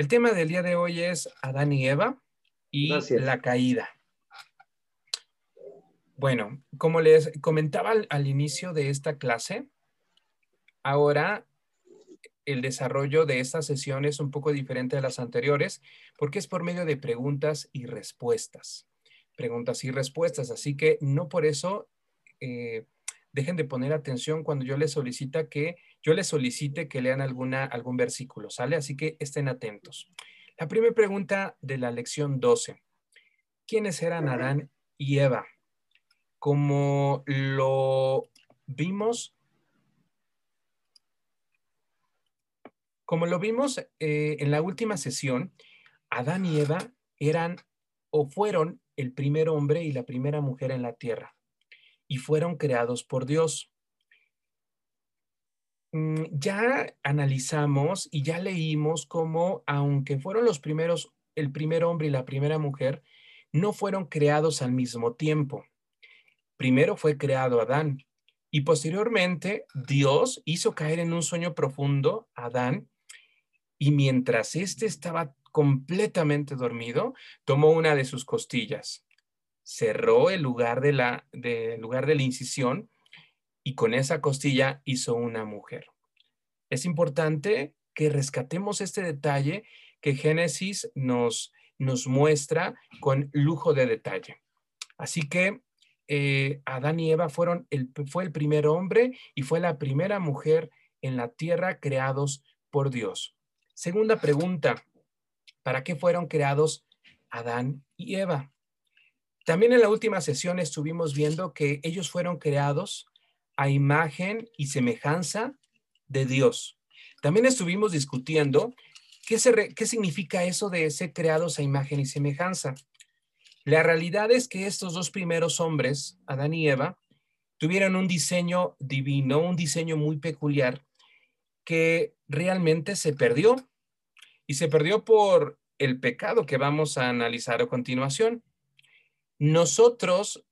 El tema del día de hoy es Adán y Eva y la caída. Bueno, como les comentaba al, inicio de esta clase, ahora el desarrollo de esta sesión es un poco diferente de las anteriores porque es por medio de preguntas y respuestas. Preguntas y respuestas, así que no por eso eh, dejen de poner atención cuando yo les solicita que yo les solicite que lean alguna, algún versículo, ¿sale? Así que estén atentos. La primera pregunta de la lección 12. ¿Quiénes eran Adán y Eva? Como lo vimos, como lo vimos eh, en la última sesión, Adán y Eva eran o fueron el primer hombre y la primera mujer en la tierra y fueron creados por Dios. Mm, ya analizamos y ya leímos cómo, aunque fueron los primeros, el primer hombre y la primera mujer, no fueron creados al mismo tiempo. Primero fue creado Adán y posteriormente Dios hizo caer en un sueño profundo a Adán y mientras éste estaba completamente dormido, tomó una de sus costillas cerró el lugar de la, lugar de la incisión y con esa costilla hizo una mujer. Es importante que rescatemos este detalle que Génesis nos, nos muestra con lujo de detalle. Así que eh, Adán y Eva fueron el, fue el primer hombre y fue la primera mujer en la tierra creados por Dios. Segunda pregunta, ¿para qué fueron creados Adán y Eva? También en la última sesión estuvimos viendo que ellos fueron creados a imagen y semejanza de Dios. También estuvimos discutiendo qué, significa eso de ser creados a imagen y semejanza. La realidad es que estos dos primeros hombres, Adán y Eva, tuvieron un diseño divino, un diseño muy peculiar que realmente se perdió. Y se perdió por el pecado que vamos a analizar a continuación. Nosotros,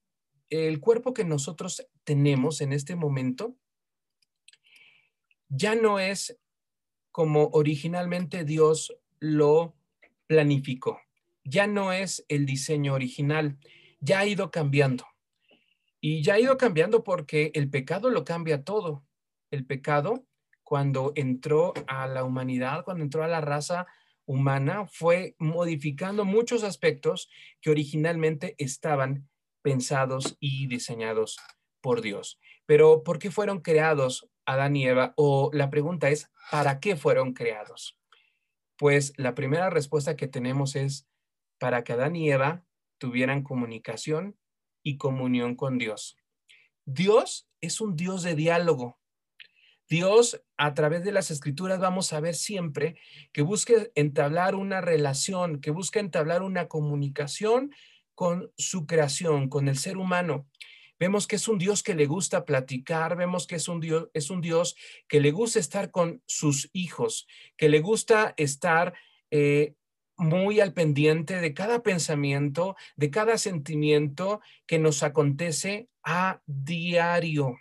el cuerpo que nosotros tenemos en este momento, ya no es como originalmente Dios lo planificó. Ya no es el diseño original, ya ha ido cambiando. Y ya ha ido cambiando porque el pecado lo cambia todo. El pecado, cuando entró a la humanidad, cuando entró a la raza humana fue modificando muchos aspectos que originalmente estaban pensados y diseñados por Dios. Pero ¿por qué fueron creados Adán y Eva? O la pregunta es, ¿para qué fueron creados? Pues la primera respuesta que tenemos es para que Adán y Eva tuvieran comunicación y comunión con Dios. Dios es un Dios de diálogo. Dios, a través de las escrituras, vamos a ver siempre que busque entablar una relación, que busca entablar una comunicación con su creación, con el ser humano. Vemos que es un Dios que le gusta platicar, vemos que es un Dios, es un Dios que le gusta estar con sus hijos, que le gusta estar eh, muy al pendiente de cada pensamiento, de cada sentimiento que nos acontece a diario.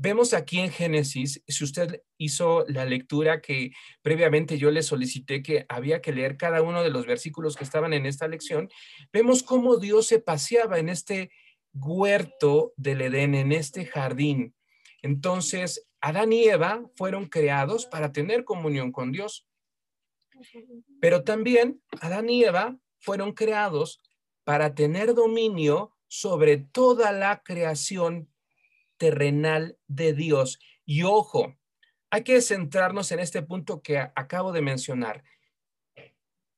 Vemos aquí en Génesis, si usted hizo la lectura que previamente yo le solicité que había que leer cada uno de los versículos que estaban en esta lección, vemos cómo Dios se paseaba en este huerto del Edén, en este jardín. Entonces, Adán y Eva fueron creados para tener comunión con Dios. Pero también Adán y Eva fueron creados para tener dominio sobre toda la creación terrenal de Dios. Y ojo, hay que centrarnos en este punto que acabo de mencionar.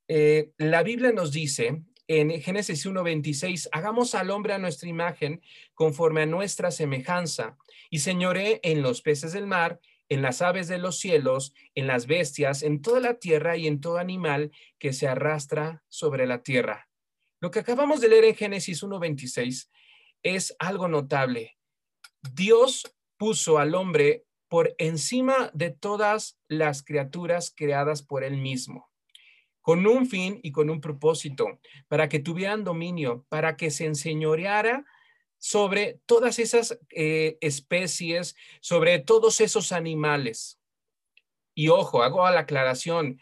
Eh, la Biblia nos dice en Génesis 1.26, hagamos al hombre a nuestra imagen conforme a nuestra semejanza y señoré en los peces del mar, en las aves de los cielos, en las bestias, en toda la tierra y en todo animal que se arrastra sobre la tierra. Lo que acabamos de leer en Génesis 1.26 es algo notable. Dios puso al hombre por encima de todas las criaturas creadas por él mismo, con un fin y con un propósito, para que tuvieran dominio, para que se enseñoreara sobre todas esas eh, especies, sobre todos esos animales. Y ojo, hago la aclaración,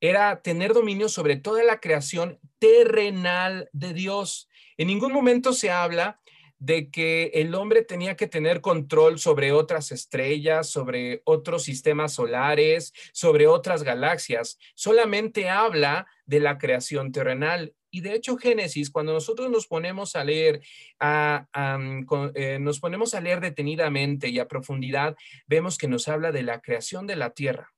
era tener dominio sobre toda la creación terrenal de Dios. En ningún momento se habla de que el hombre tenía que tener control sobre otras estrellas, sobre otros sistemas solares, sobre otras galaxias. Solamente habla de la creación terrenal. Y de hecho, Génesis, cuando nosotros nos ponemos a leer, eh, nos ponemos a leer detenidamente y a profundidad, vemos que nos habla de la creación de la tierra.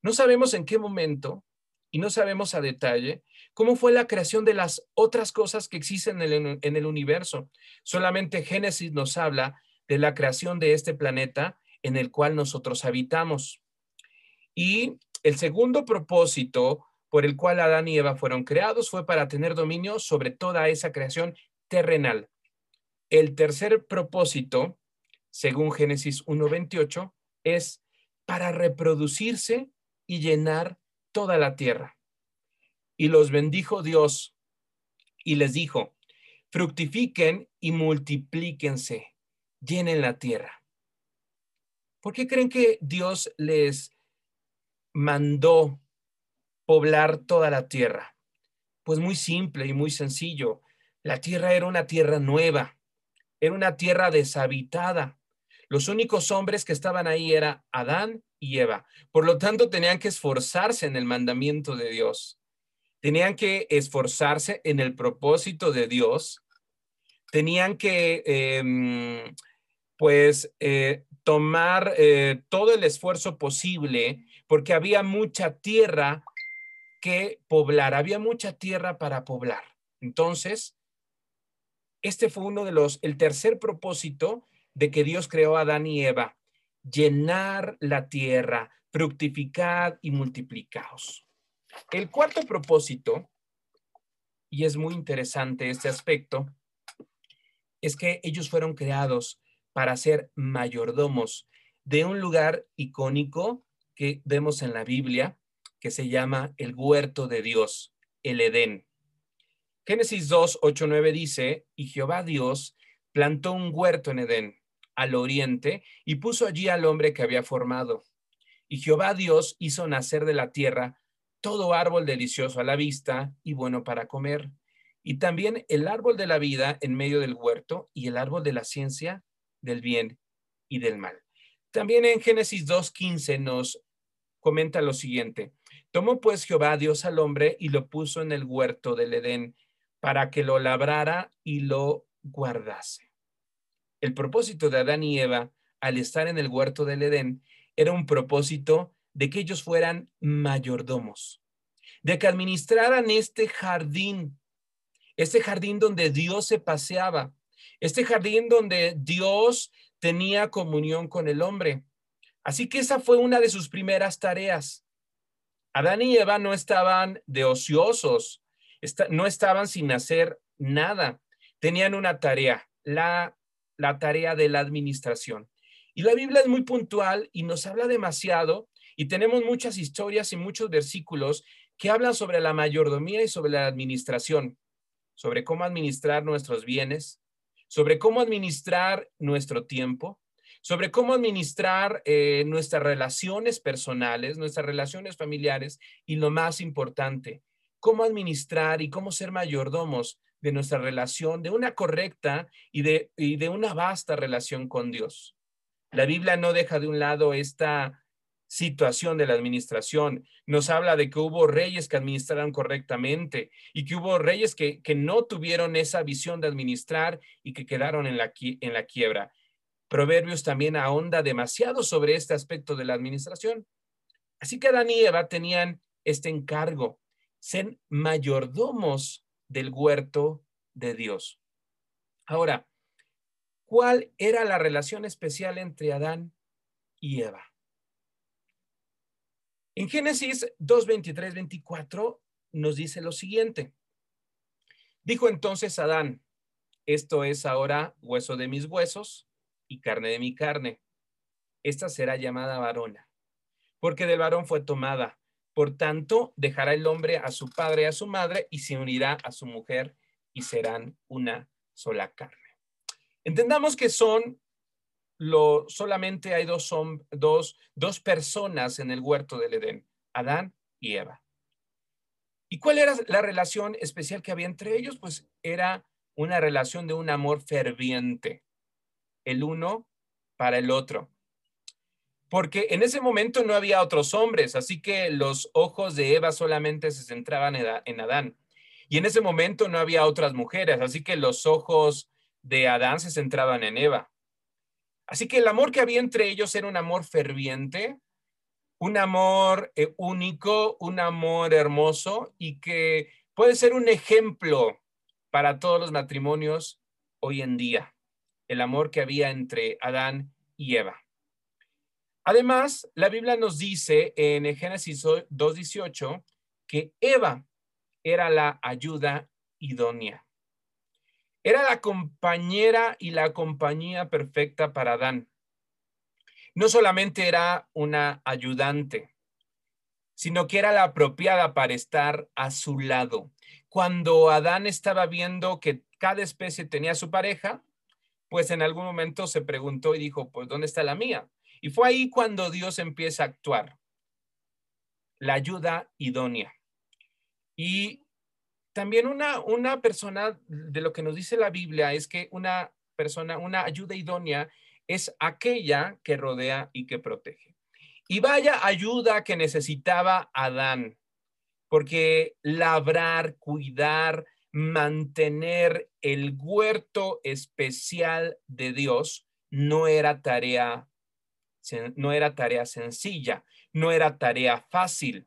No sabemos en qué momento y no sabemos a detalle cómo fue la creación de las otras cosas que existen en el, universo. Solamente Génesis nos habla de la creación de este planeta en el cual nosotros habitamos. Y el segundo propósito por el cual Adán y Eva fueron creados fue para tener dominio sobre toda esa creación terrenal. El tercer propósito, según Génesis 1.28, es para reproducirse y llenar toda la tierra. Y los bendijo Dios y les dijo, fructifiquen y multiplíquense, llenen la tierra. ¿Por qué creen que Dios les mandó poblar toda la tierra? Pues muy simple y muy sencillo. La tierra era una tierra nueva, era una tierra deshabitada. Los únicos hombres que estaban ahí era Adán y Eva. Por lo tanto, tenían que esforzarse en el mandamiento de Dios. Tenían que esforzarse en el propósito de Dios. Tenían que, em, pues, eh, tomar eh, todo el esfuerzo posible porque había mucha tierra que poblar, había mucha tierra para poblar. Entonces, este fue uno de los, el tercer propósito de que Dios creó a Adán y Eva, llenar la tierra, fructificad y multiplicaos. El cuarto propósito, y es muy interesante este aspecto, es que ellos fueron creados para ser mayordomos de un lugar icónico que vemos en la Biblia, que se llama el huerto de Dios, el Edén. Génesis 2, 8, 9 dice, y Jehová Dios plantó un huerto en Edén al oriente y puso allí al hombre que había formado. Y Jehová Dios hizo nacer de la tierra todo árbol delicioso a la vista y bueno para comer, y también el árbol de la vida en medio del huerto y el árbol de la ciencia del bien y del mal. También en Génesis 2.15 nos comenta lo siguiente. Tomó pues Jehová Dios al hombre y lo puso en el huerto del Edén para que lo labrara y lo guardase. El propósito de Adán y Eva al estar en el huerto del Edén era un propósito de que ellos fueran mayordomos, de que administraran este jardín, este jardín donde Dios se paseaba, este jardín donde Dios tenía comunión con el hombre. Así que esa fue una de sus primeras tareas. Adán y Eva no estaban de ociosos, no estaban sin hacer nada. Tenían una tarea, la la tarea de la administración. Y la Biblia es muy puntual y nos habla demasiado y tenemos muchas historias y muchos versículos que hablan sobre la mayordomía y sobre la administración, sobre cómo administrar nuestros bienes, sobre cómo administrar nuestro tiempo, sobre cómo administrar eh, nuestras relaciones personales, nuestras relaciones familiares y lo más importante, cómo administrar y cómo ser mayordomos de nuestra relación, de una correcta y de, y de una vasta relación con Dios. La Biblia no deja de un lado esta situación de la administración. Nos habla de que hubo reyes que administraron correctamente y que hubo reyes que, que no tuvieron esa visión de administrar y que quedaron en la, en la quiebra. Proverbios también ahonda demasiado sobre este aspecto de la administración. Así que Adán y Eva tenían este encargo, ser mayordomos del huerto de Dios. Ahora, ¿cuál era la relación especial entre Adán y Eva? En Génesis 2, 23, 24 nos dice lo siguiente. Dijo entonces Adán, esto es ahora hueso de mis huesos y carne de mi carne. Esta será llamada varona, porque del varón fue tomada. Por tanto, dejará el hombre a su padre y a su madre y se unirá a su mujer y serán una sola carne. Entendamos que son lo solamente hay dos, dos, dos personas en el huerto del Edén, Adán y Eva. ¿Y cuál era la relación especial que había entre ellos? Pues era una relación de un amor ferviente, el uno para el otro. Porque en ese momento no había otros hombres, así que los ojos de Eva solamente se centraban en Adán. Y en ese momento no había otras mujeres, así que los ojos de Adán se centraban en Eva. Así que el amor que había entre ellos era un amor ferviente, un amor eh, único, un amor hermoso y que puede ser un ejemplo para todos los matrimonios hoy en día, el amor que había entre Adán y Eva. Además, la Biblia nos dice en Génesis 2.18 que Eva era la ayuda idónea. Era la compañera y la compañía perfecta para Adán. No solamente era una ayudante, sino que era la apropiada para estar a su lado. Cuando Adán estaba viendo que cada especie tenía su pareja, pues en algún momento se preguntó y dijo, pues ¿dónde está la mía? Y fue ahí cuando Dios empieza a actuar. La ayuda idónea. Y también una, una persona, de lo que nos dice la Biblia, es que una persona, una ayuda idónea es aquella que rodea y que protege. Y vaya ayuda que necesitaba Adán, porque labrar, cuidar, mantener el huerto especial de Dios no era tarea no era tarea sencilla, no era tarea fácil.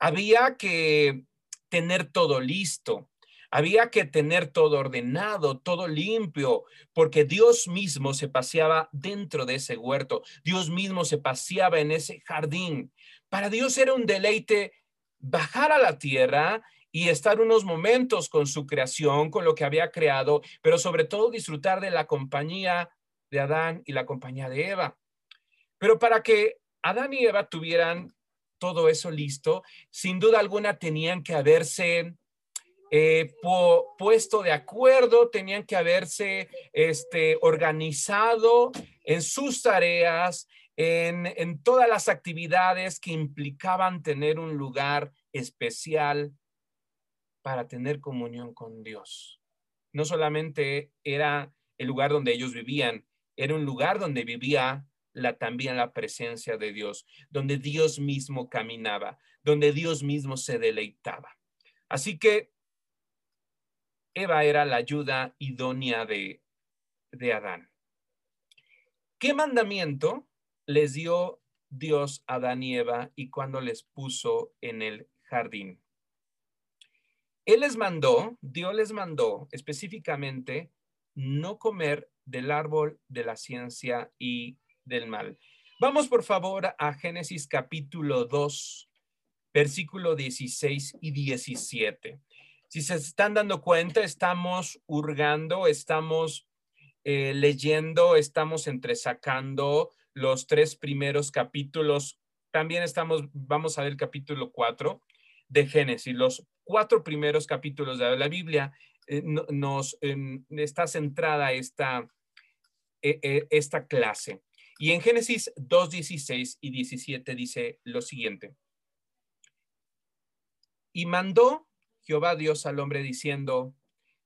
Había que tener todo listo. Había que tener todo ordenado, todo limpio, porque Dios mismo se paseaba dentro de ese huerto. Dios mismo se paseaba en ese jardín. Para Dios era un deleite bajar a la tierra y estar unos momentos con su creación, con lo que había creado, pero sobre todo disfrutar de la compañía de Adán y la compañía de Eva. Pero para que Adán y Eva tuvieran todo eso listo, sin duda alguna tenían que haberse eh, puesto de acuerdo, tenían que haberse este, organizado en sus tareas, en, en todas las actividades que implicaban tener un lugar especial para tener comunión con Dios. No solamente era el lugar donde ellos vivían, era un lugar donde vivía la, también la presencia de Dios, donde Dios mismo caminaba, donde Dios mismo se deleitaba. Así que Eva era la ayuda idónea de, de Adán. ¿Qué mandamiento les dio Dios a Adán y Eva y cuando les puso en el jardín? Él les mandó, Dios les mandó específicamente no comer del árbol de la ciencia y del mal. Vamos por favor a Génesis capítulo 2, versículo 16 y 17. Si se están dando cuenta, estamos hurgando, estamos eh, leyendo, estamos entresacando los tres primeros capítulos. También estamos, vamos a ver el capítulo 4 de Génesis, los cuatro primeros capítulos de la Biblia. Eh, nos em, está centrada esta, eh, esta clase. Y en Génesis 2, 16 y 17 dice lo siguiente. Y mandó Jehová Dios al hombre diciendo,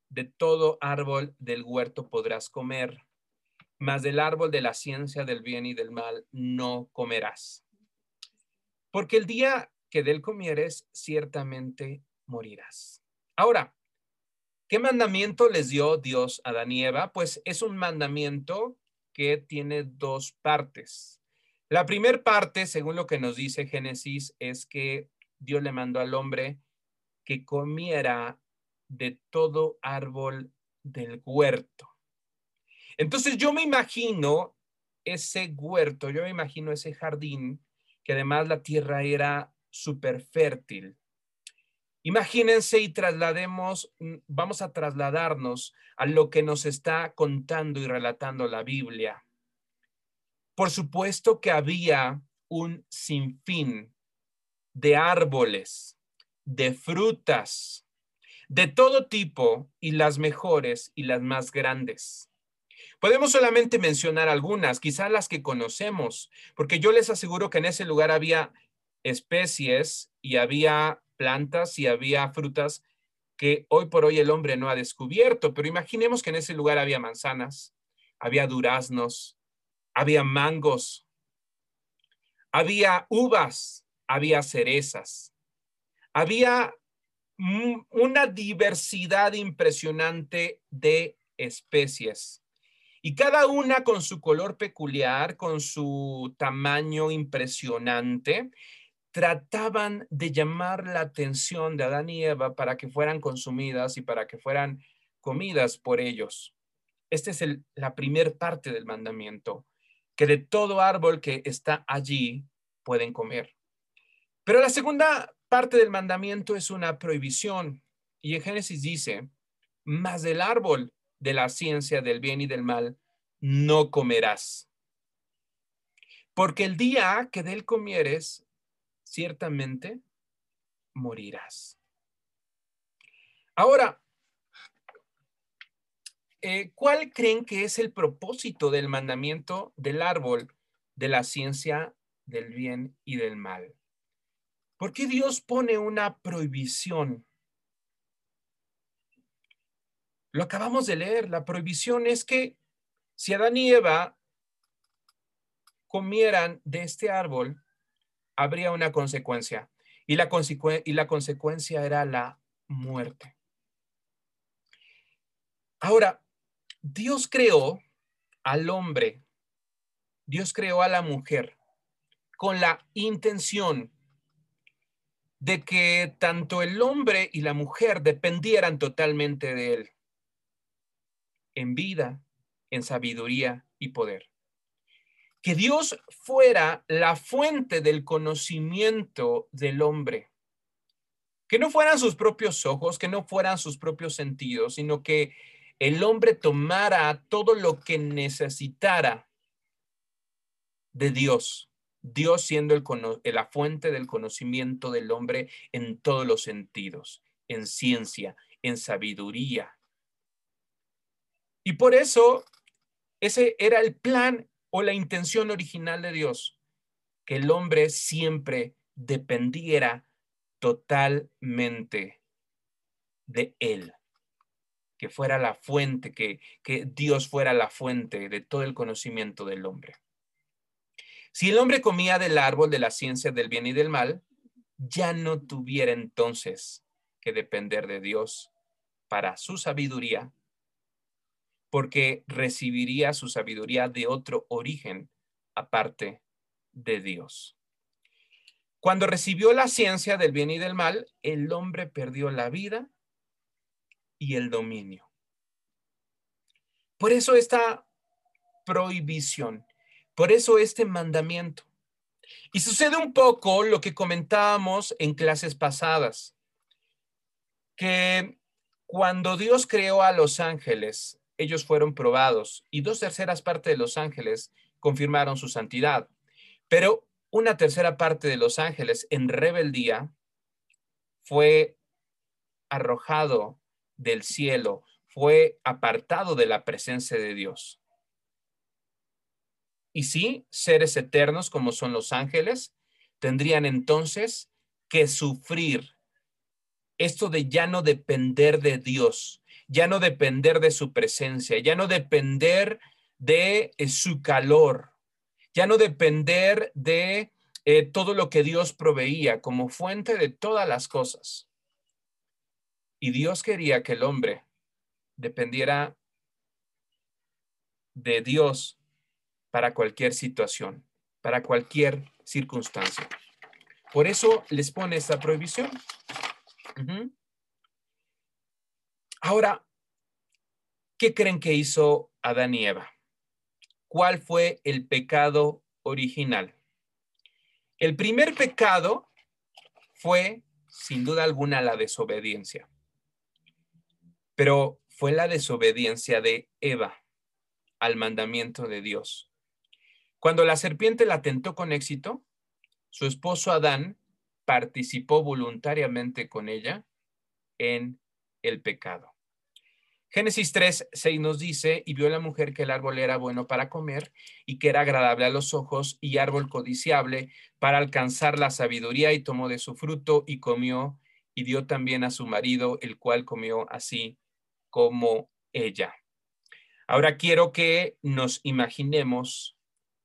de todo árbol del huerto podrás comer, mas del árbol de la ciencia del bien y del mal no comerás. Porque el día que del comieres, ciertamente morirás. Ahora, ¿qué mandamiento les dio Dios a Adán y Eva? Pues es un mandamiento que tiene dos partes. La primera parte, según lo que nos dice Génesis, es que Dios le mandó al hombre que comiera de todo árbol del huerto. Entonces yo me imagino ese huerto, yo me imagino ese jardín, que además la tierra era súper fértil. Imagínense y traslademos, mm, vamos a trasladarnos a lo que nos está contando y relatando la Biblia. Por supuesto que había un sinfín de árboles, de frutas, de todo tipo y las mejores y las más grandes. Podemos solamente mencionar algunas, quizás las que conocemos, porque yo les aseguro que en ese lugar había especies y había plantas y había frutas que hoy por hoy el hombre no ha descubierto, pero imaginemos que en ese lugar había manzanas, había duraznos, había mangos, había uvas, había cerezas, había una diversidad impresionante de especies. Y cada una con su color peculiar, con su tamaño impresionante, trataban de llamar la atención de Adán y Eva para que fueran consumidas y para que fueran comidas por ellos. Esta es la primer parte del mandamiento, que de todo árbol que está allí pueden comer. Pero la segunda parte del mandamiento es una prohibición. Y en Génesis dice, más del árbol de la ciencia del bien y del mal no comerás. Porque el día que de él comieres, ciertamente morirás. Ahora, eh, ¿cuál creen que es el propósito del mandamiento del árbol de la ciencia del bien y del mal? ¿Por qué Dios pone una prohibición? Lo acabamos de leer. La prohibición es que si Adán y Eva comieran de este árbol, habría una consecuencia. Y la, consecuencia era la muerte. Ahora, Dios creó al hombre, Dios creó a la mujer con la intención de que tanto el hombre y la mujer dependieran totalmente de él en vida, en sabiduría y poder que Dios fuera la fuente del conocimiento del hombre. Que no fueran sus propios ojos, que no fueran sus propios sentidos, sino que el hombre tomara todo lo que necesitara de Dios. Dios siendo el, la fuente del conocimiento del hombre en todos los sentidos, en ciencia, en sabiduría. Y por eso ese era el plan o la intención original de Dios, que el hombre siempre dependiera totalmente de él, que fuera la fuente, que, que Dios fuera la fuente de todo el conocimiento del hombre. Si el hombre comía del árbol de la ciencia del bien y del mal, ya no tuviera entonces que depender de Dios para su sabiduría porque recibiría su sabiduría de otro origen aparte de Dios. Cuando recibió la ciencia del bien y del mal, el hombre perdió la vida y el dominio. Por eso esta prohibición, por eso este mandamiento. Y sucede un poco lo que comentábamos en clases pasadas, que cuando Dios creó a los ángeles, ellos fueron probados y dos terceras partes de los ángeles confirmaron su santidad. Pero una tercera parte de los ángeles en rebeldía fue arrojado del cielo, fue apartado de la presencia de Dios. Y sí, seres eternos como son los ángeles, tendrían entonces que sufrir esto de ya no depender de Dios, ya no depender de su presencia, ya no depender de eh, su calor, ya no depender de eh, todo lo que Dios proveía como fuente de todas las cosas. Y Dios quería que el hombre dependiera de Dios para cualquier situación, para cualquier circunstancia. Por eso les pone esta prohibición. Ahora, ¿qué creen que hizo Adán y Eva? ¿Cuál fue el pecado original? El primer pecado fue, sin duda alguna, la desobediencia. Pero fue la desobediencia de Eva al mandamiento de Dios. Cuando la serpiente la tentó con éxito, su esposo Adán participó voluntariamente con ella en el pecado. Génesis 3, 6 nos dice, y vio la mujer que el árbol era bueno para comer y que era agradable a los ojos y árbol codiciable para alcanzar la sabiduría y tomó de su fruto y comió y dio también a su marido, el cual comió así como ella. Ahora quiero que nos imaginemos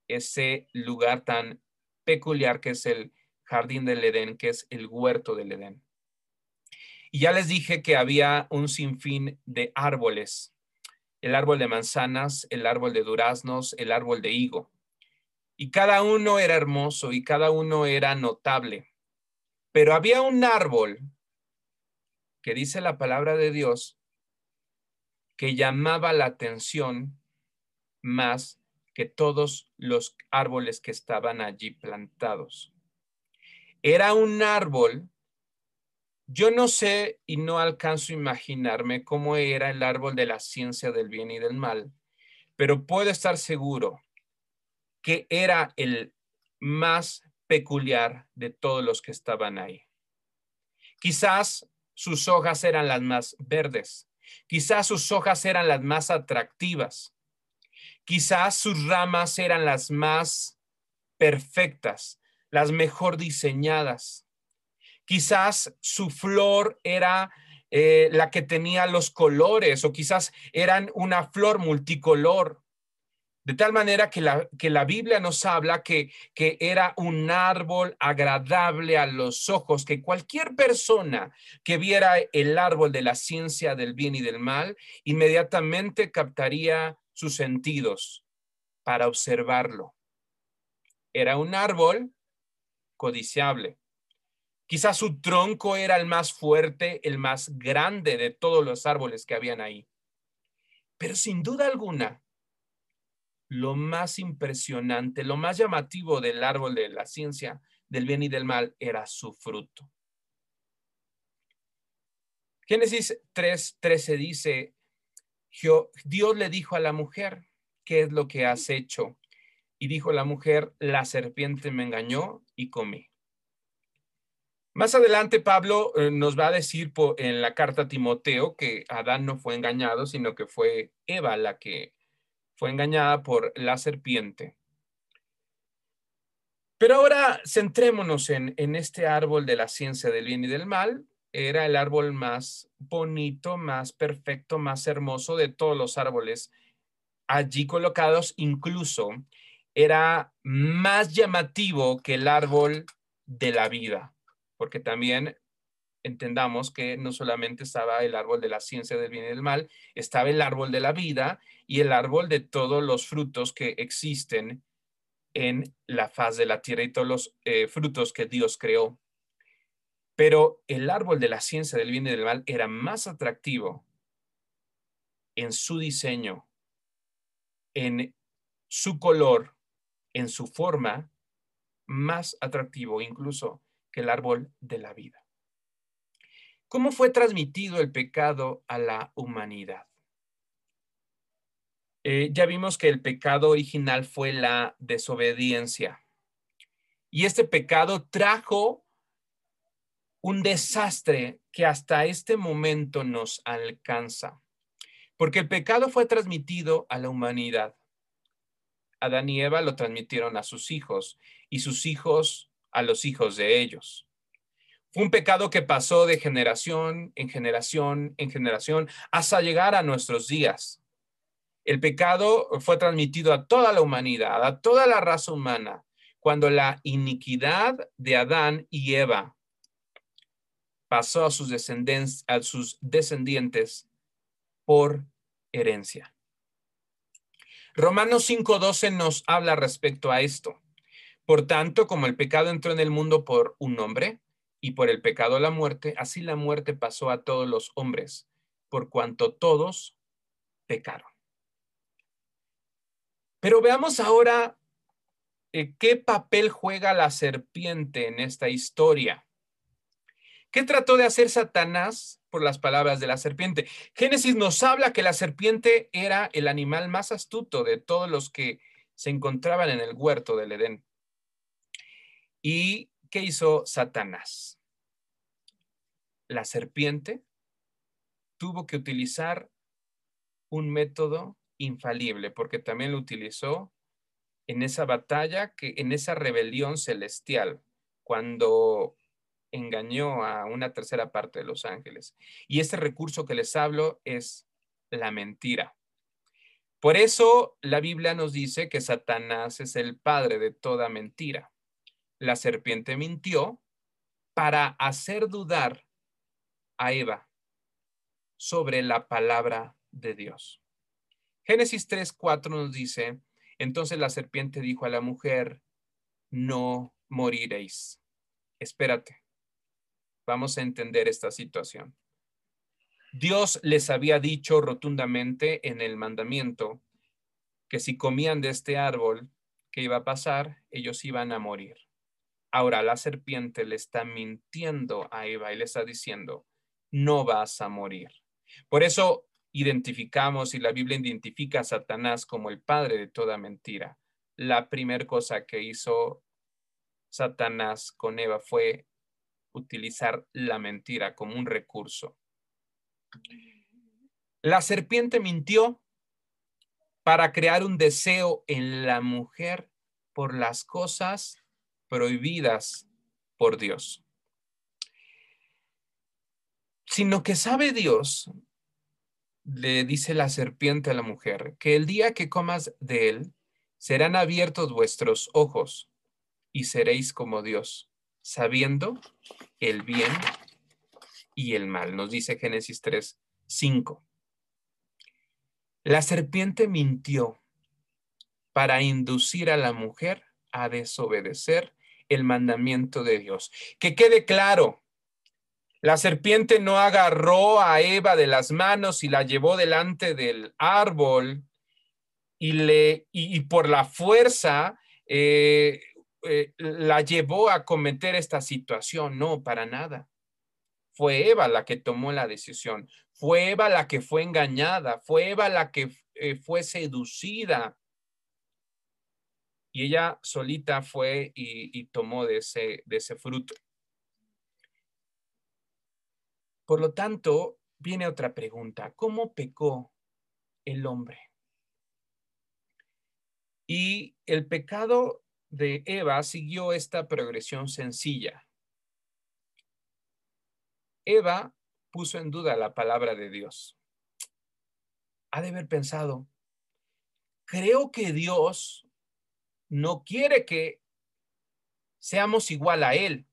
ese lugar tan peculiar que es el jardín del Edén, que es el huerto del Edén. Y ya les dije que había un sinfín de árboles, el árbol de manzanas, el árbol de duraznos, el árbol de higo. Y cada uno era hermoso y cada uno era notable. Pero había un árbol que dice la palabra de Dios que llamaba la atención más que todos los árboles que estaban allí plantados. Era un árbol, yo no sé y no alcanzo a imaginarme cómo era el árbol de la ciencia del bien y del mal, pero puedo estar seguro que era el más peculiar de todos los que estaban ahí. Quizás sus hojas eran las más verdes. Quizás sus hojas eran las más atractivas. Quizás sus ramas eran las más perfectas, las mejor diseñadas. Quizás su flor era eh, la que tenía los colores o quizás eran una flor multicolor. De tal manera que la, que la Biblia nos habla que, que era un árbol agradable a los ojos, que cualquier persona que viera el árbol de la ciencia del bien y del mal, inmediatamente captaría sus sentidos para observarlo. Era un árbol codiciable. Quizás su tronco era el más fuerte, el más grande de todos los árboles que habían ahí. Pero sin duda alguna, lo más impresionante, lo más llamativo del árbol de la ciencia del bien y del mal era su fruto. Génesis 3:13 dice, Dios le dijo a la mujer, ¿qué es lo que has hecho? Y dijo la mujer, la serpiente me engañó y comí. Más adelante, Pablo eh, nos va a decir en la carta a Timoteo que Adán no fue engañado, sino que fue Eva la que fue engañada por la serpiente. Pero ahora centrémonos en, en este árbol de la ciencia del bien y del mal. Era el árbol más bonito, más perfecto, más hermoso de todos los árboles allí colocados. Incluso era más llamativo que el árbol de la vida, porque también entendamos que no solamente estaba el árbol de la ciencia del bien y del mal, estaba el árbol de la vida y el árbol de todos los frutos que existen en la faz de la tierra y todos los eh, frutos que Dios creó. Pero el árbol de la ciencia del bien y del mal era más atractivo en su diseño, en su color, en su forma, más atractivo incluso que el árbol de la vida. ¿Cómo fue transmitido el pecado a la humanidad? Eh, ya vimos que el pecado original fue la desobediencia. Y este pecado trajo un desastre que hasta este momento nos alcanza. Porque el pecado fue transmitido a la humanidad. Adán y Eva lo transmitieron a sus hijos y sus hijos a los hijos de ellos. Fue un pecado que pasó de generación en generación en generación hasta llegar a nuestros días. El pecado fue transmitido a toda la humanidad, a toda la raza humana, cuando la iniquidad de Adán y Eva pasó a sus, descendientes, a sus descendientes por herencia. Romanos 5:12 nos habla respecto a esto. Por tanto, como el pecado entró en el mundo por un hombre, y por el pecado la muerte, así la muerte pasó a todos los hombres, por cuanto todos pecaron. Pero veamos ahora eh, qué papel juega la serpiente en esta historia. ¿Qué trató de hacer Satanás por las palabras de la serpiente? Génesis nos habla que la serpiente era el animal más astuto de todos los que se encontraban en el huerto del Edén. Y ¿qué hizo Satanás? La serpiente tuvo que utilizar un método infalible, porque también lo utilizó en esa batalla, que en esa rebelión celestial, cuando engañó a una tercera parte de los ángeles. Y este recurso que les hablo es la mentira. Por eso la Biblia nos dice que Satanás es el padre de toda mentira. La serpiente mintió para hacer dudar a Eva sobre la palabra de Dios. Génesis 3:4 nos dice, entonces la serpiente dijo a la mujer, no moriréis. Espérate, vamos a entender esta situación. Dios les había dicho rotundamente en el mandamiento que si comían de este árbol, ¿qué iba a pasar? Ellos iban a morir. Ahora la serpiente le está mintiendo a Eva y le está diciendo, no vas a morir. Por eso identificamos y la Biblia identifica a Satanás como el padre de toda mentira. La primera cosa que hizo Satanás con Eva fue utilizar la mentira como un recurso. La serpiente mintió para crear un deseo en la mujer por las cosas prohibidas por Dios. Sino que sabe Dios, le dice la serpiente a la mujer, que el día que comas de él, serán abiertos vuestros ojos y seréis como Dios, sabiendo el bien y el mal, nos dice Génesis 3, 5. La serpiente mintió para inducir a la mujer a desobedecer el mandamiento de Dios. Que quede claro, la serpiente no agarró a Eva de las manos y la llevó delante del árbol y, le, y, por la fuerza eh, eh, la llevó a cometer esta situación. No, para nada. Fue Eva la que tomó la decisión, fue Eva la que fue engañada, fue Eva la que eh, fue seducida. Y ella solita fue y, tomó de ese, de ese fruto. Por lo tanto, viene otra pregunta. ¿Cómo pecó el hombre? Y el pecado de Eva siguió esta progresión sencilla. Eva puso en duda la palabra de Dios. Ha de haber pensado, creo que Dios no quiere que seamos igual a Él.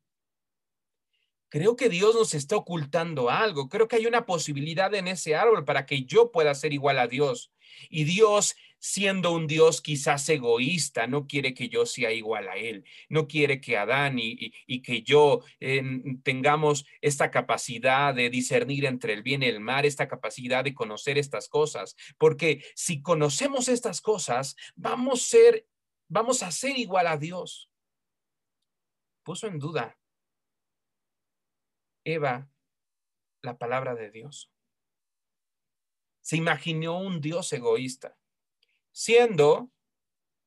Creo que Dios nos está ocultando algo. Creo que hay una posibilidad en ese árbol para que yo pueda ser igual a Dios. Y Dios siendo un Dios quizás egoísta, no quiere que yo sea igual a Él, no quiere que Adán y, que yo tengamos esta capacidad de discernir entre el bien y el mal, esta capacidad de conocer estas cosas, porque si conocemos estas cosas, vamos a ser, vamos a ser igual a Dios. Puso en duda Eva la palabra de Dios. Se imaginó un Dios egoísta siendo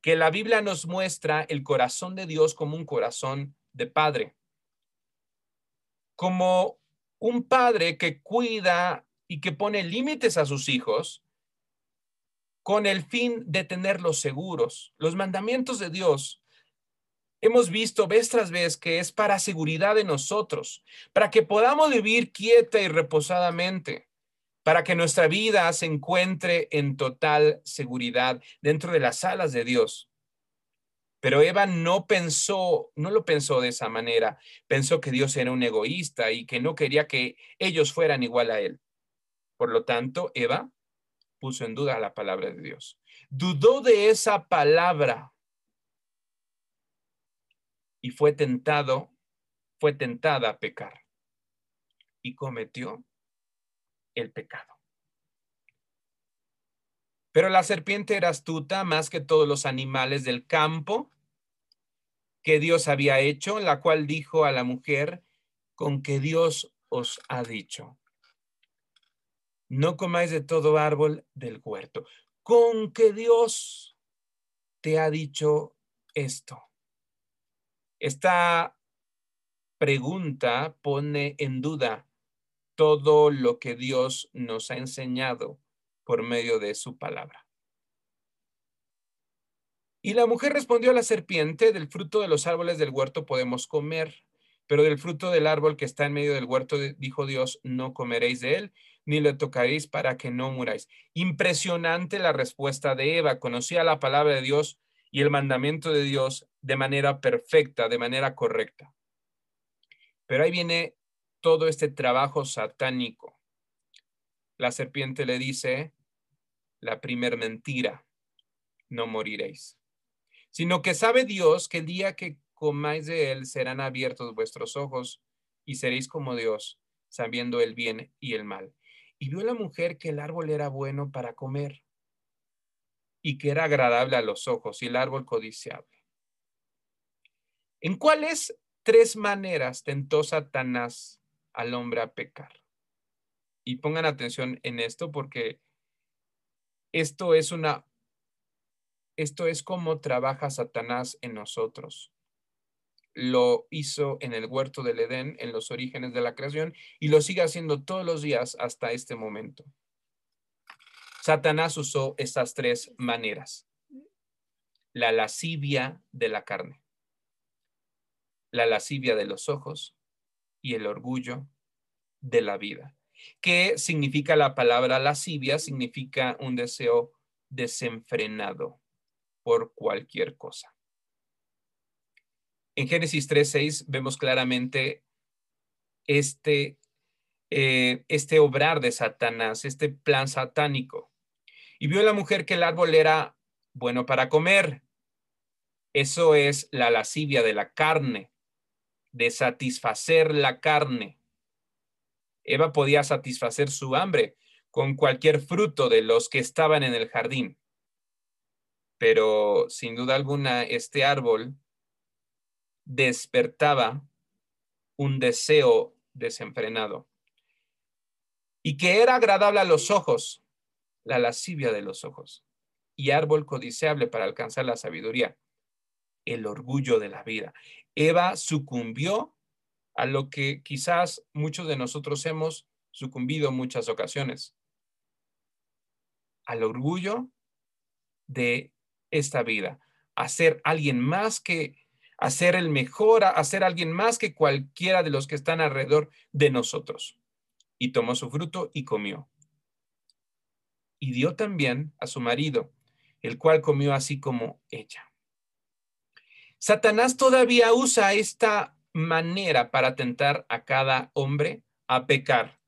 que la Biblia nos muestra el corazón de Dios como un corazón de padre, como un padre que cuida y que pone límites a sus hijos con el fin de tenerlos seguros. Los mandamientos de Dios hemos visto vez tras vez que es para seguridad de nosotros, para que podamos vivir quieta y reposadamente para que nuestra vida se encuentre en total seguridad dentro de las alas de Dios. Pero Eva no pensó, no lo pensó de esa manera. Pensó que Dios era un egoísta y que no quería que ellos fueran igual a él. Por lo tanto, Eva puso en duda la palabra de Dios. Dudó de esa palabra y fue tentado, fue tentada a pecar y cometió el pecado. Pero la serpiente era astuta más que todos los animales del campo que Dios había hecho, la cual dijo a la mujer, con que Dios os ha dicho, no comáis de todo árbol del huerto, con que Dios te ha dicho esto. Esta pregunta pone en duda todo lo que Dios nos ha enseñado por medio de su palabra. Y la mujer respondió a la serpiente, del fruto de los árboles del huerto podemos comer, pero del fruto del árbol que está en medio del huerto, dijo Dios, no comeréis de él, ni le tocaréis para que no muráis. Impresionante la respuesta de Eva. Conocía la palabra de Dios y el mandamiento de Dios de manera perfecta, de manera correcta. Pero ahí viene todo este trabajo satánico. La serpiente le dice la primer mentira, no moriréis, sino que sabe Dios que el día que comáis de él serán abiertos vuestros ojos y seréis como Dios, sabiendo el bien y el mal. Y vio la mujer que el árbol era bueno para comer y que era agradable a los ojos y el árbol codiciable. ¿En cuáles tres maneras tentó Satanás al hombre a pecar? Y pongan atención en esto porque esto es una esto es como trabaja Satanás en nosotros lo hizo en el huerto del Edén, en los orígenes de la creación, y lo sigue haciendo todos los días hasta este momento. Satanás usó estas tres maneras. La lascivia de la carne, la lascivia de los ojos y el orgullo de la vida. ¿Qué significa la palabra lascivia? Significa un deseo desenfrenado por cualquier cosa. En Génesis 3.6 vemos claramente este, eh, este obrar de Satanás, este plan satánico. Y vio la mujer que el árbol era bueno para comer. Eso es la lascivia de la carne, de satisfacer la carne. Eva podía satisfacer su hambre con cualquier fruto de los que estaban en el jardín. Pero sin duda alguna, este árbol despertaba un deseo desenfrenado y que era agradable a los ojos, la lascivia de los ojos, y árbol codiciable para alcanzar la sabiduría, el orgullo de la vida. Eva sucumbió a lo que quizás muchos de nosotros hemos sucumbido en muchas ocasiones, al orgullo de esta vida, a ser alguien más que a ser el mejor, a, ser alguien más que cualquiera de los que están alrededor de nosotros. Y tomó su fruto y comió. Y dio también a su marido, el cual comió así como ella. Satanás todavía usa esta manera para tentar a cada hombre a pecar.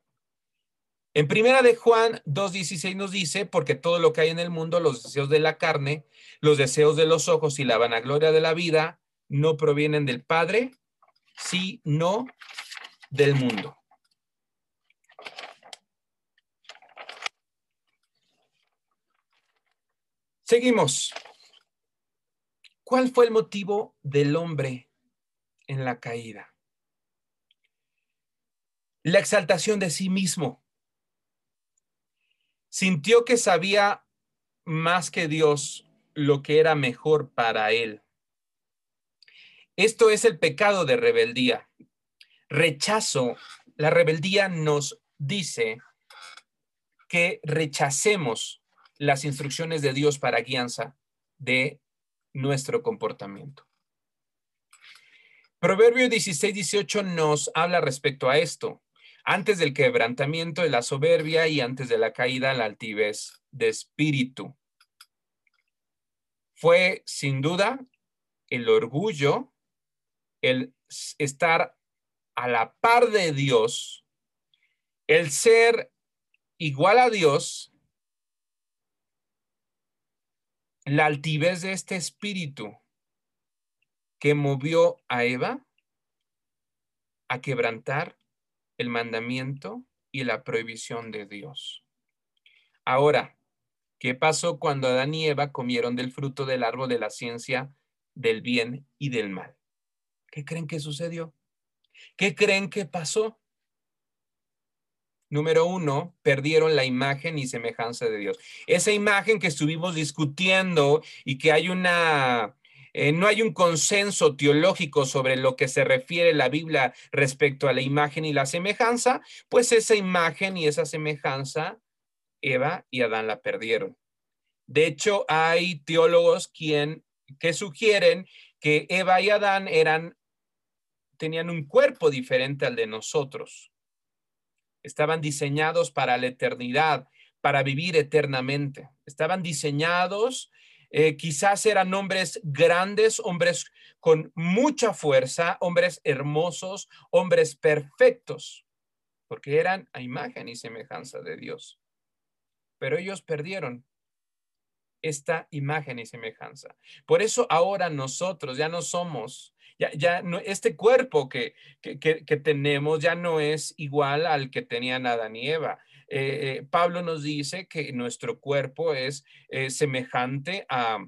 En primera de Juan 2.16 nos dice, porque todo lo que hay en el mundo, los deseos de la carne, los deseos de los ojos y la vanagloria de la vida, no provienen del Padre, sino del mundo. Seguimos. ¿Cuál fue el motivo del hombre en la caída? La exaltación de sí mismo. Sintió que sabía más que Dios lo que era mejor para él. Esto es el pecado de rebeldía. Rechazo. La rebeldía nos dice que rechacemos las instrucciones de Dios para guianza de nuestro comportamiento. Proverbio 16, 18 nos habla respecto a esto. Antes del quebrantamiento de la soberbia y antes de la caída la altivez de espíritu. Fue sin duda el orgullo el estar a la par de Dios, el ser igual a Dios, la altivez de este espíritu que movió a Eva a quebrantar el mandamiento y la prohibición de Dios. Ahora, ¿qué pasó cuando Adán y Eva comieron del fruto del árbol de la ciencia del bien y del mal? ¿Qué creen que sucedió? ¿Qué creen que pasó? Número uno, perdieron la imagen y semejanza de Dios. Esa imagen que estuvimos discutiendo y que hay una, eh, no hay un consenso teológico sobre lo que se refiere la Biblia respecto a la imagen y la semejanza, pues esa imagen y esa semejanza, Eva y Adán la perdieron. De hecho, hay teólogos quien, que sugieren que Eva y Adán eran tenían un cuerpo diferente al de nosotros. Estaban diseñados para la eternidad, para vivir eternamente. Estaban diseñados, eh, quizás eran hombres grandes, hombres con mucha fuerza, hombres hermosos, hombres perfectos, porque eran a imagen y semejanza de Dios. Pero ellos perdieron esta imagen y semejanza. Por eso ahora nosotros ya no somos ya, este cuerpo que, tenemos ya no es igual al que tenían Adán y Eva. Eh, eh, Pablo nos dice que nuestro cuerpo es eh, semejante a,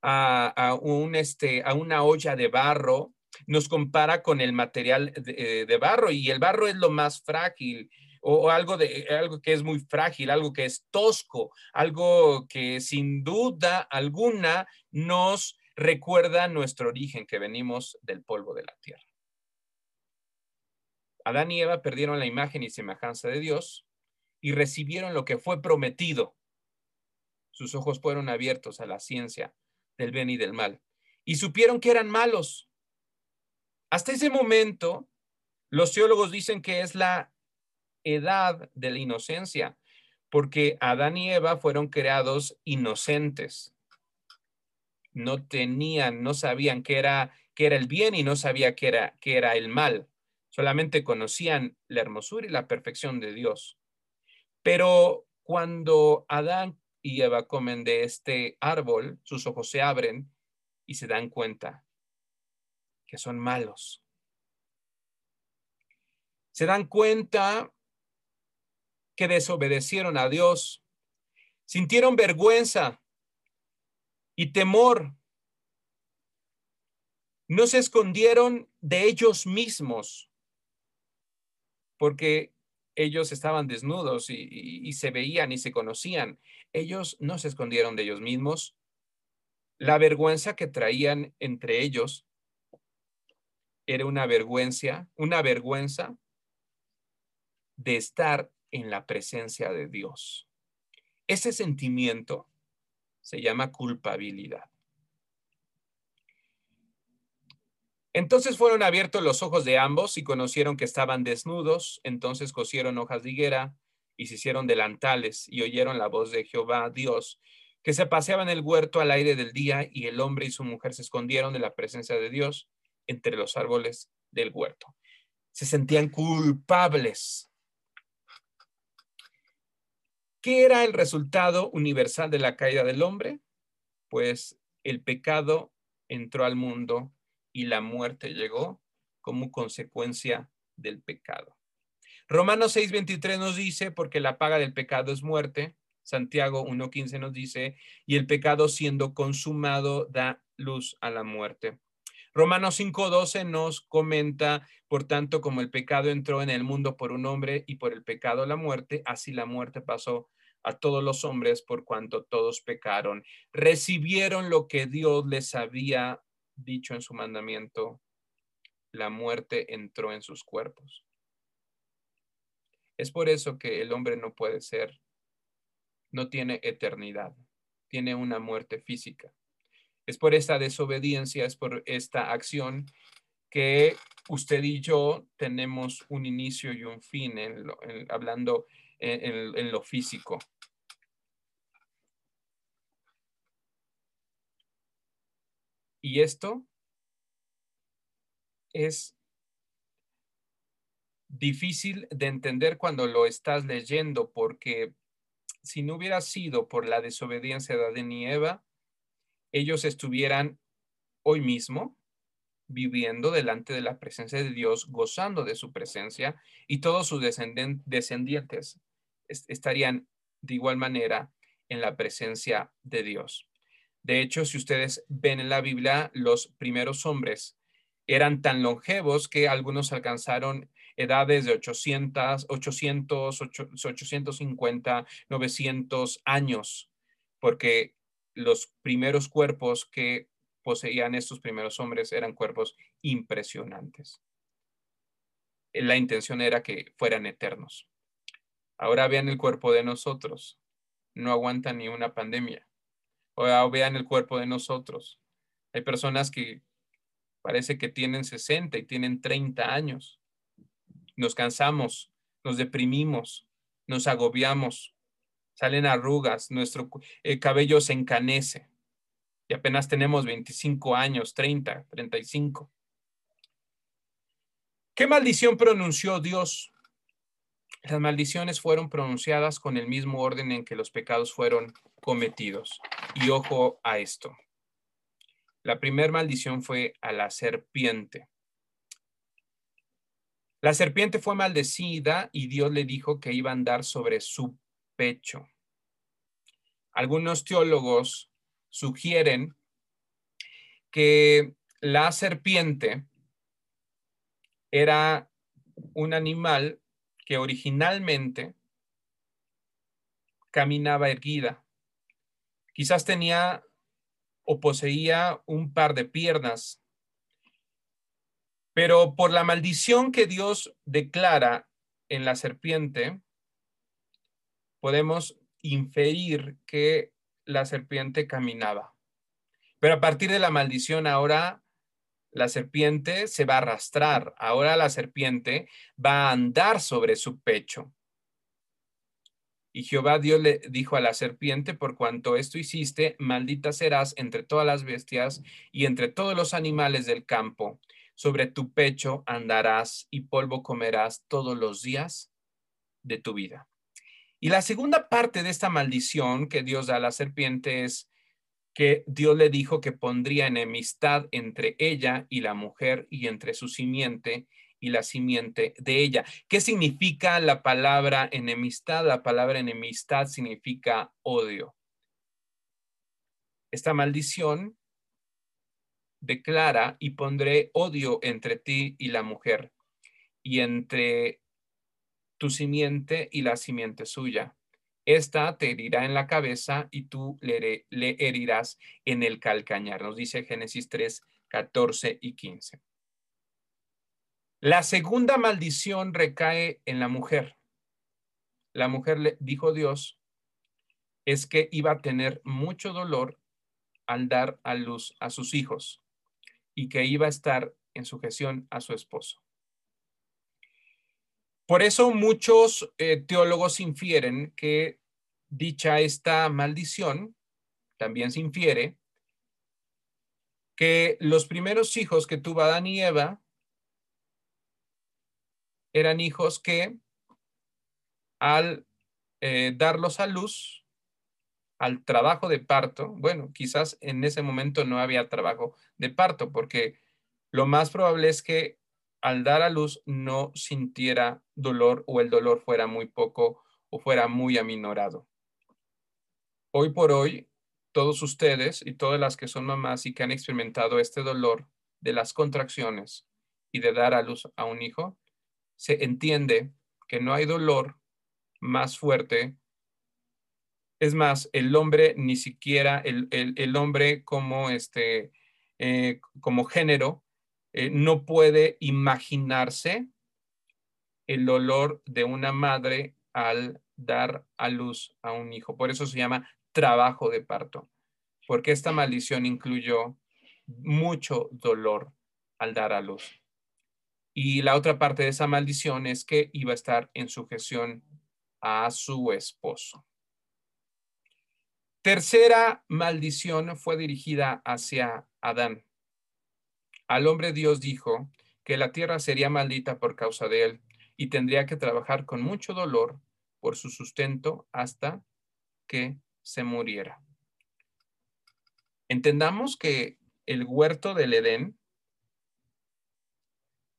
a, un, este, a una olla de barro, nos compara con el material de, barro y el barro es lo más frágil o algo de algo que es muy frágil, algo que es tosco, algo que sin duda alguna nos recuerda nuestro origen, que venimos del polvo de la tierra. Adán y Eva perdieron la imagen y semejanza de Dios y recibieron lo que fue prometido. Sus ojos fueron abiertos a la ciencia del bien y del mal y supieron que eran malos. Hasta ese momento, los teólogos dicen que es la edad de la inocencia, porque Adán y Eva fueron creados inocentes no tenían, no sabían qué era, qué era el bien y no sabía qué era, qué era el mal. Solamente conocían la hermosura y la perfección de Dios. Pero cuando Adán y Eva comen de este árbol, sus ojos se abren y se dan cuenta que son malos. Se dan cuenta que desobedecieron a Dios, sintieron vergüenza y temor. No se escondieron de ellos mismos, porque ellos estaban desnudos y, se veían y se conocían. Ellos no se escondieron de ellos mismos. La vergüenza que traían entre ellos era una vergüenza, una vergüenza de estar en la presencia de Dios. Ese sentimiento se llama culpabilidad. Entonces fueron abiertos los ojos de ambos y conocieron que estaban desnudos. Entonces cosieron hojas de higuera y se hicieron delantales y oyeron la voz de Jehová Dios, que se paseaba en el huerto al aire del día y el hombre y su mujer se escondieron de la presencia de Dios entre los árboles del huerto. Se sentían culpables ¿Qué era el resultado universal de la caída del hombre? Pues el pecado entró al mundo y la muerte llegó como consecuencia del pecado. Romanos 6:23 nos dice, porque la paga del pecado es muerte. Santiago 1:15 nos dice, y el pecado siendo consumado da luz a la muerte. Romanos 5:12 nos comenta, por tanto, como el pecado entró en el mundo por un hombre y por el pecado la muerte, así la muerte pasó a todos los hombres por cuanto todos pecaron. Recibieron lo que Dios les había dicho en su mandamiento. La muerte entró en sus cuerpos. Es por eso que el hombre no puede ser, no tiene eternidad, tiene una muerte física. Es por esta desobediencia, es por esta acción que usted y yo tenemos un inicio y un fin, en hablando en, lo físico. Y esto es difícil de entender cuando lo estás leyendo, porque si no hubiera sido por la desobediencia de Adán y Eva, ellos estuvieran hoy mismo viviendo delante de la presencia de Dios, gozando de su presencia, y todos sus descendientes estarían de igual manera en la presencia de Dios. De hecho, si ustedes ven en la Biblia, los primeros hombres eran tan longevos que algunos alcanzaron edades de 800, 800, 850, 900 años, porque los primeros cuerpos que poseían estos primeros hombres eran cuerpos impresionantes. La intención era que fueran eternos. Ahora vean el cuerpo de nosotros. No aguanta ni una pandemia. O vean el cuerpo de nosotros. Hay personas que Parece que tienen 60 y tienen 30 años. Nos cansamos, nos deprimimos, nos agobiamos, salen arrugas, nuestro cabello se encanece y apenas tenemos 25 años, 30, 35. ¿Qué maldición pronunció Dios? Las maldiciones fueron pronunciadas con el mismo orden en que los pecados fueron cometidos. Y ojo a esto. La primera maldición fue a la serpiente. La serpiente fue maldecida y Dios le dijo que iba a andar sobre su pecho. Algunos teólogos sugieren que la serpiente era un animal que originalmente caminaba erguida. Quizás tenía o poseía un par de piernas. Pero por la maldición que Dios declara en la serpiente, podemos inferir que la serpiente caminaba. Pero a partir de la maldición ahora la serpiente se va a arrastrar. Ahora la serpiente va a andar sobre su pecho. Y Jehová Dios le dijo a la serpiente, por cuanto esto hiciste, maldita serás entre todas las bestias y entre todos los animales del campo. Sobre tu pecho andarás y polvo comerás todos los días de tu vida. Y la segunda parte de esta maldición que Dios da a la serpiente es que Dios le dijo que pondría enemistad entre ella y la mujer y entre su simiente y la simiente de ella. ¿Qué significa la palabra enemistad? La palabra enemistad significa odio. Esta maldición declara y pondré odio entre ti y la mujer y entre tu simiente y la simiente suya. Esta te herirá en la cabeza y tú le, herirás en el calcañar. Nos dice Génesis 3, 14 y 15. La segunda maldición recae en la mujer. La mujer le dijo Dios es que iba a tener mucho dolor al dar a luz a sus hijos y que iba a estar en sujeción a su esposo. Por eso muchos eh, teólogos infieren que dicha esta maldición, también se infiere que los primeros hijos que tuvo Adán y Eva eran hijos que al eh, darlos a luz, al trabajo de parto, bueno, quizás en ese momento no había trabajo de parto, porque lo más probable es que al dar a luz no sintiera dolor o el dolor fuera muy poco o fuera muy aminorado. Hoy por hoy, todos ustedes y todas las que son mamás y que han experimentado este dolor de las contracciones y de dar a luz a un hijo, se entiende que no hay dolor más fuerte. Es más, el hombre ni siquiera, el, hombre como, este, eh, como género, eh, no puede imaginarse el dolor de una madre al dar a luz a un hijo. Por eso se llama trabajo de parto, porque esta maldición incluyó mucho dolor al dar a luz. Y la otra parte de esa maldición es que iba a estar en sujeción a su esposo. Tercera maldición fue dirigida hacia Adán. Al hombre Dios dijo que la tierra sería maldita por causa de él y tendría que trabajar con mucho dolor por su sustento hasta que se muriera. Entendamos que el huerto del Edén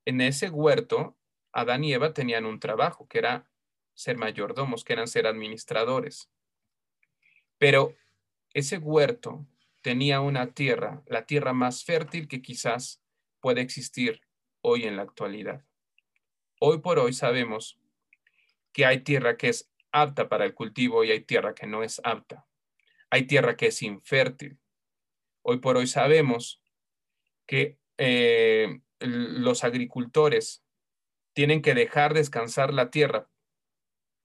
en ese huerto, Adán y Eva tenían un trabajo, que era ser mayordomos, que eran ser administradores. Pero ese huerto tenía una tierra, la tierra más fértil que quizás puede existir hoy en la actualidad. Hoy por hoy sabemos que hay tierra que es apta para el cultivo y hay tierra que no es apta. Hay tierra que es infértil. Hoy por hoy sabemos que eh, los agricultores tienen que dejar descansar la tierra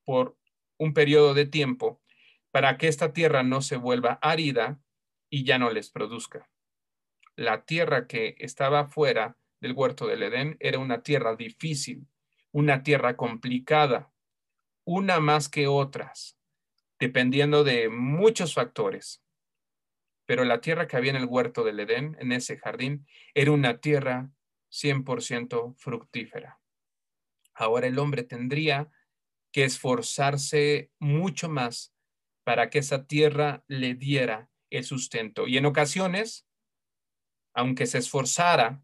por un periodo de tiempo para que esta tierra no se vuelva árida y ya no les produzca. La tierra que estaba fuera del huerto del Edén era una tierra difícil, una tierra complicada, una más que otras, dependiendo de muchos factores. Pero la tierra que había en el huerto del Edén, en ese jardín, era una tierra 100% fructífera. Ahora el hombre tendría que esforzarse mucho más para que esa tierra le diera el sustento. Y en ocasiones, aunque se esforzara,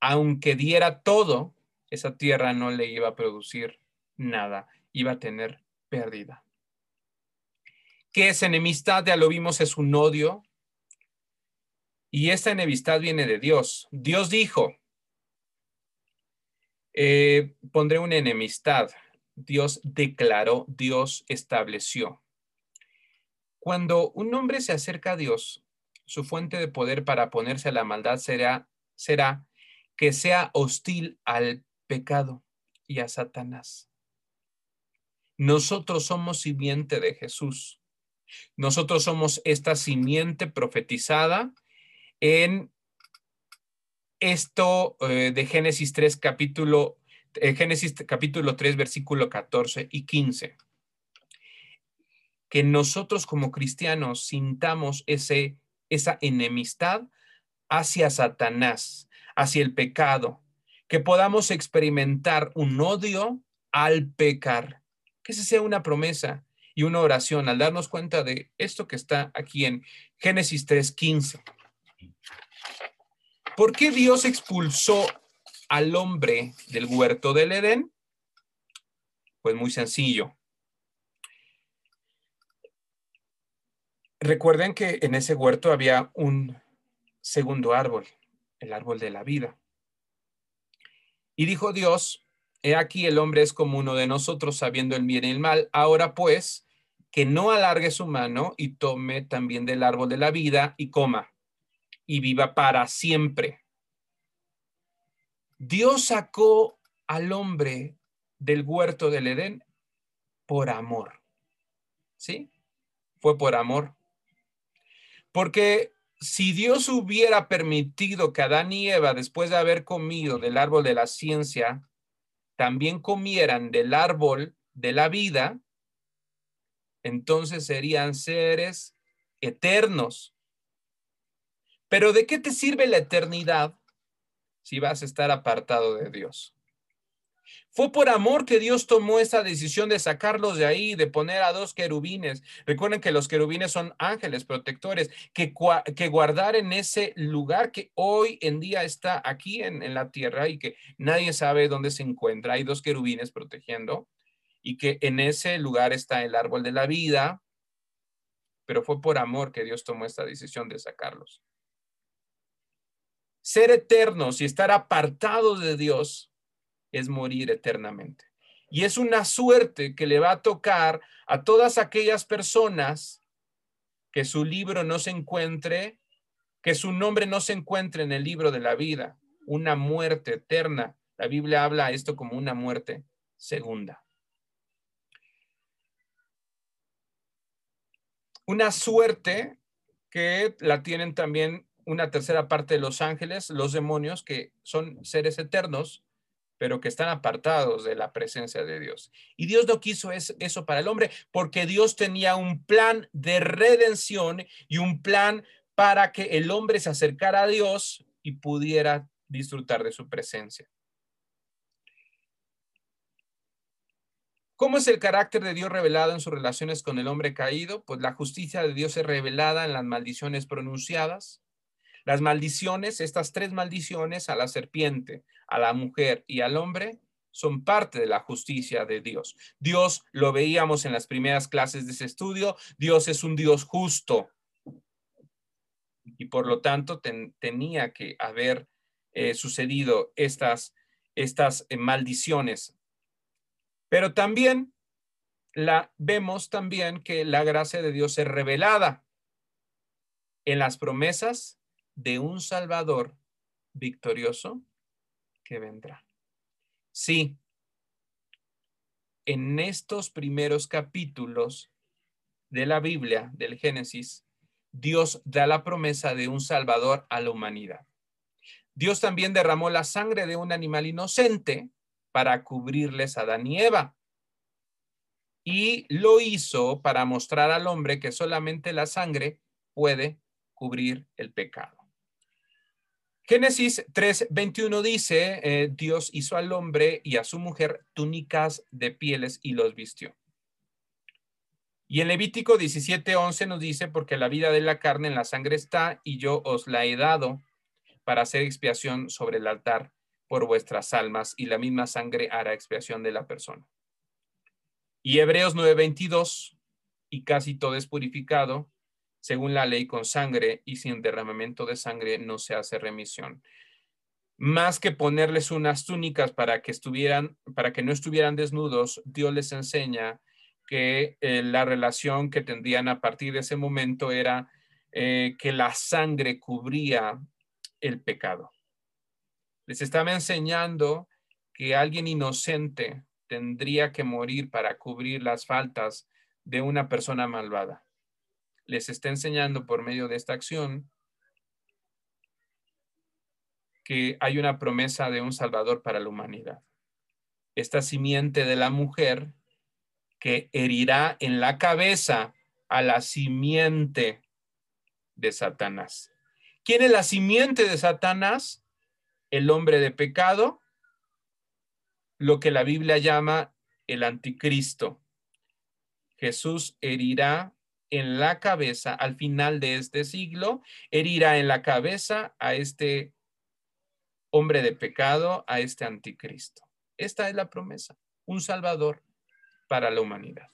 aunque diera todo, esa tierra no le iba a producir nada, iba a tener pérdida. ¿Qué es enemistad? Ya lo vimos, es un odio. Y esta enemistad viene de Dios. Dios dijo, eh, pondré una enemistad. Dios declaró, Dios estableció. Cuando un hombre se acerca a Dios, su fuente de poder para ponerse a la maldad será, será que sea hostil al pecado y a Satanás. Nosotros somos simiente de Jesús. Nosotros somos esta simiente profetizada en esto eh, de Génesis 3, capítulo, eh, Génesis capítulo 3, versículo 14 y 15. Que nosotros como cristianos sintamos ese, esa enemistad hacia Satanás, hacia el pecado, que podamos experimentar un odio al pecar, que esa sea una promesa y una oración al darnos cuenta de esto que está aquí en Génesis 3:15. ¿Por qué Dios expulsó al hombre del huerto del Edén? Pues muy sencillo. Recuerden que en ese huerto había un segundo árbol, el árbol de la vida. Y dijo Dios, he aquí el hombre es como uno de nosotros sabiendo el bien y el mal. Ahora pues, que no alargue su mano y tome también del árbol de la vida y coma y viva para siempre. Dios sacó al hombre del huerto del Edén por amor. ¿Sí? Fue por amor. Porque si Dios hubiera permitido que Adán y Eva, después de haber comido del árbol de la ciencia, también comieran del árbol de la vida, entonces serían seres eternos. Pero ¿de qué te sirve la eternidad si vas a estar apartado de Dios? Fue por amor que Dios tomó esa decisión de sacarlos de ahí, de poner a dos querubines. Recuerden que los querubines son ángeles protectores, que, que guardar en ese lugar que hoy en día está aquí en, en la tierra y que nadie sabe dónde se encuentra. Hay dos querubines protegiendo y que en ese lugar está el árbol de la vida, pero fue por amor que Dios tomó esta decisión de sacarlos. Ser eternos y estar apartados de Dios es morir eternamente. Y es una suerte que le va a tocar a todas aquellas personas que su libro no se encuentre, que su nombre no se encuentre en el libro de la vida, una muerte eterna. La Biblia habla esto como una muerte segunda. Una suerte que la tienen también una tercera parte de los ángeles, los demonios, que son seres eternos, pero que están apartados de la presencia de Dios. Y Dios no quiso eso para el hombre porque Dios tenía un plan de redención y un plan para que el hombre se acercara a Dios y pudiera disfrutar de su presencia. ¿Cómo es el carácter de Dios revelado en sus relaciones con el hombre caído? Pues la justicia de Dios es revelada en las maldiciones pronunciadas. Las maldiciones, estas tres maldiciones a la serpiente, a la mujer y al hombre, son parte de la justicia de Dios. Dios, lo veíamos en las primeras clases de ese estudio, Dios es un Dios justo. Y por lo tanto tenía que haber eh, sucedido estas, estas eh, maldiciones pero también la vemos también que la gracia de Dios es revelada en las promesas de un Salvador victorioso que vendrá. Sí, en estos primeros capítulos de la Biblia, del Génesis, Dios da la promesa de un Salvador a la humanidad. Dios también derramó la sangre de un animal inocente para cubrirles a Adán y Eva. Y lo hizo para mostrar al hombre que solamente la sangre puede cubrir el pecado. Génesis 3:21 dice, eh, Dios hizo al hombre y a su mujer túnicas de pieles y los vistió. Y en Levítico 17:11 nos dice, porque la vida de la carne en la sangre está y yo os la he dado para hacer expiación sobre el altar por vuestras almas y la misma sangre hará expiación de la persona. Y Hebreos 9:22, y casi todo es purificado según la ley con sangre y sin derramamiento de sangre no se hace remisión. Más que ponerles unas túnicas para que estuvieran, para que no estuvieran desnudos, Dios les enseña que eh, la relación que tendrían a partir de ese momento era eh, que la sangre cubría el pecado. Les estaba enseñando que alguien inocente tendría que morir para cubrir las faltas de una persona malvada les está enseñando por medio de esta acción que hay una promesa de un Salvador para la humanidad. Esta simiente de la mujer que herirá en la cabeza a la simiente de Satanás. ¿Quién es la simiente de Satanás? El hombre de pecado, lo que la Biblia llama el anticristo. Jesús herirá en la cabeza al final de este siglo, herirá en la cabeza a este hombre de pecado, a este anticristo. Esta es la promesa, un salvador para la humanidad.